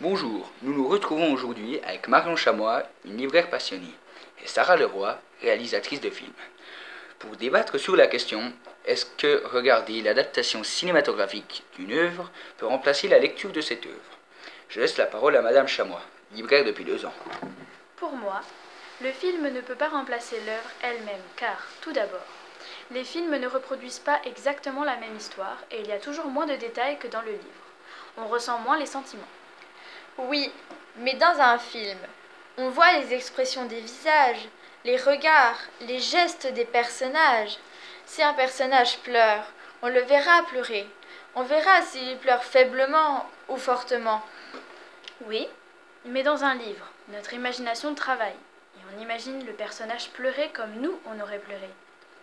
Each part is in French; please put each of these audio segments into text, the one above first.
Bonjour, nous nous retrouvons aujourd'hui avec Marion Chamois, une libraire passionnée, et Sarah Leroy, réalisatrice de films, pour débattre sur la question est-ce que regarder l'adaptation cinématographique d'une œuvre peut remplacer la lecture de cette œuvre? Je laisse la parole à Madame Chamois, libraire depuis deux ans. Pour moi, le film ne peut pas remplacer l'œuvre elle-même, car, tout d'abord, les films ne reproduisent pas exactement la même histoire et il y a toujours moins de détails que dans le livre. On ressent moins les sentiments. Oui, mais dans un film, on voit les expressions des visages, les regards, les gestes des personnages. Si un personnage pleure, on le verra pleurer. On verra s'il pleure faiblement ou fortement. Oui, mais dans un livre, notre imagination travaille et on imagine le personnage pleurer comme nous on aurait pleuré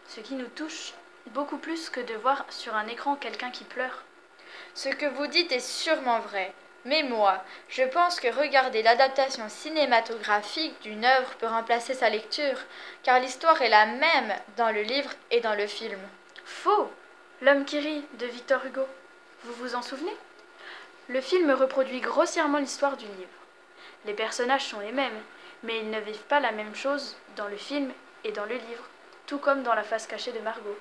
ce qui nous touche beaucoup plus que de voir sur un écran quelqu'un qui pleure. Ce que vous dites est sûrement vrai. Mais moi, je pense que regarder l'adaptation cinématographique d'une œuvre peut remplacer sa lecture, car l'histoire est la même dans le livre et dans le film. Faux L'homme qui rit de Victor Hugo. Vous vous en souvenez? Le film reproduit grossièrement l'histoire du livre. Les personnages sont les mêmes, mais ils ne vivent pas la même chose dans le film et dans le livre tout comme dans la face cachée de Margot.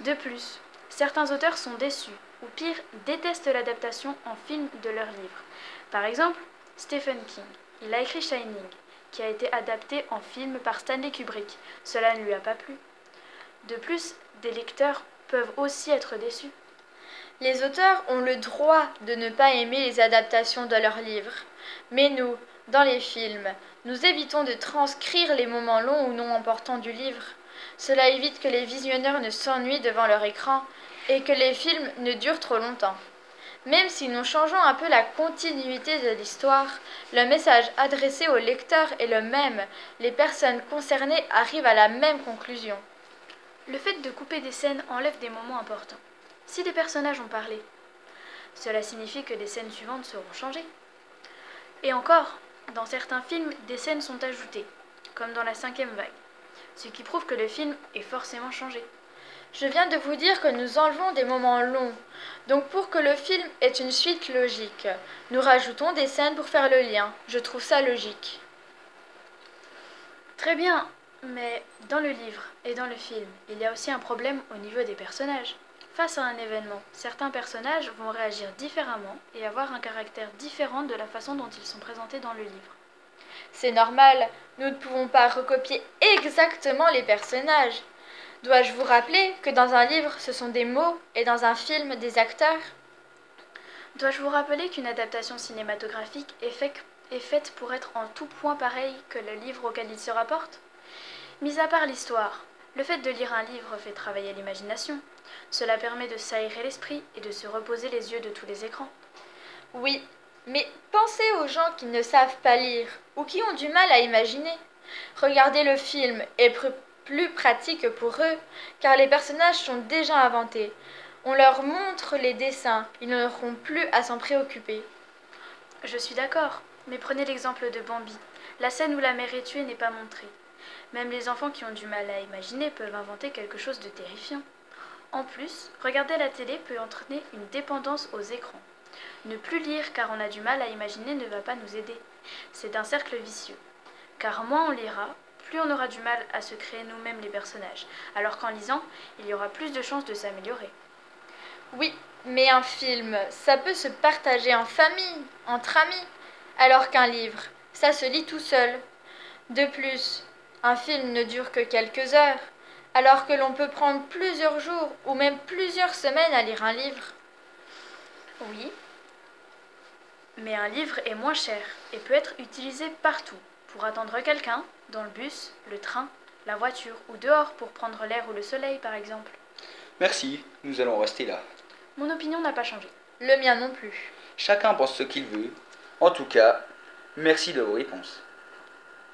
De plus, certains auteurs sont déçus, ou pire, détestent l'adaptation en film de leurs livres. Par exemple, Stephen King. Il a écrit Shining, qui a été adapté en film par Stanley Kubrick. Cela ne lui a pas plu. De plus, des lecteurs peuvent aussi être déçus. Les auteurs ont le droit de ne pas aimer les adaptations de leurs livres. Mais nous, dans les films, nous évitons de transcrire les moments longs ou non importants du livre. Cela évite que les visionneurs ne s'ennuient devant leur écran et que les films ne durent trop longtemps. Même si nous changeons un peu la continuité de l'histoire, le message adressé au lecteur est le même. Les personnes concernées arrivent à la même conclusion. Le fait de couper des scènes enlève des moments importants. Si des personnages ont parlé, cela signifie que les scènes suivantes seront changées. Et encore, dans certains films, des scènes sont ajoutées, comme dans la cinquième vague, ce qui prouve que le film est forcément changé. Je viens de vous dire que nous enlevons des moments longs. Donc pour que le film ait une suite logique, nous rajoutons des scènes pour faire le lien. Je trouve ça logique. Très bien, mais dans le livre et dans le film, il y a aussi un problème au niveau des personnages. Face à un événement, certains personnages vont réagir différemment et avoir un caractère différent de la façon dont ils sont présentés dans le livre. C'est normal, nous ne pouvons pas recopier exactement les personnages. Dois-je vous rappeler que dans un livre, ce sont des mots et dans un film, des acteurs? Dois-je vous rappeler qu'une adaptation cinématographique est, est faite pour être en tout point pareil que le livre auquel il se rapporte? Mis à part l'histoire, le fait de lire un livre fait travailler l'imagination. Cela permet de s'aérer l'esprit et de se reposer les yeux de tous les écrans. Oui, mais pensez aux gens qui ne savent pas lire ou qui ont du mal à imaginer. Regarder le film est plus pratique pour eux, car les personnages sont déjà inventés. On leur montre les dessins, ils n'auront plus à s'en préoccuper. Je suis d'accord, mais prenez l'exemple de Bambi. La scène où la mère est tuée n'est pas montrée. Même les enfants qui ont du mal à imaginer peuvent inventer quelque chose de terrifiant. En plus, regarder la télé peut entraîner une dépendance aux écrans. Ne plus lire car on a du mal à imaginer ne va pas nous aider. C'est un cercle vicieux. Car moins on lira, plus on aura du mal à se créer nous-mêmes les personnages, alors qu'en lisant, il y aura plus de chances de s'améliorer. Oui, mais un film, ça peut se partager en famille, entre amis, alors qu'un livre, ça se lit tout seul. De plus, un film ne dure que quelques heures, alors que l'on peut prendre plusieurs jours ou même plusieurs semaines à lire un livre. Oui, mais un livre est moins cher et peut être utilisé partout, pour attendre quelqu'un, dans le bus, le train, la voiture ou dehors pour prendre l'air ou le soleil par exemple. Merci, nous allons rester là. Mon opinion n'a pas changé. Le mien non plus. Chacun pense ce qu'il veut. En tout cas, merci de vos réponses.